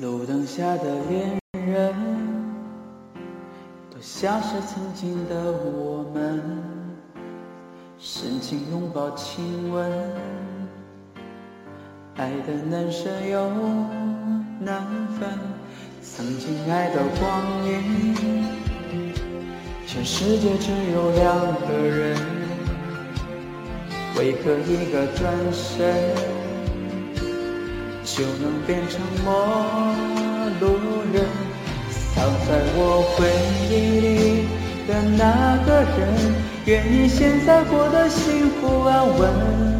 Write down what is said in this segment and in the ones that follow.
路灯下的恋人，都像是曾经的我们，深情拥抱亲吻，爱的难舍又难分。曾经爱的光阴，全世界只有两个人，为何一个转身？就能变成陌路人，藏在我回忆里的那个人，愿你现在过得幸福安稳。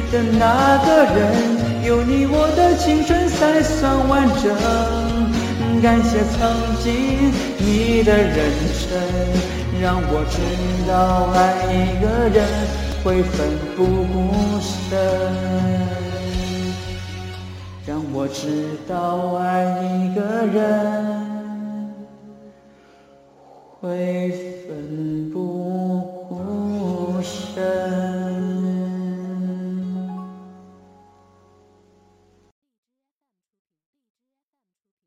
的那个人，有你我的青春才算完整。感谢曾经你的认真，让我知道爱一个人会奋不顾身。让我知道爱一个人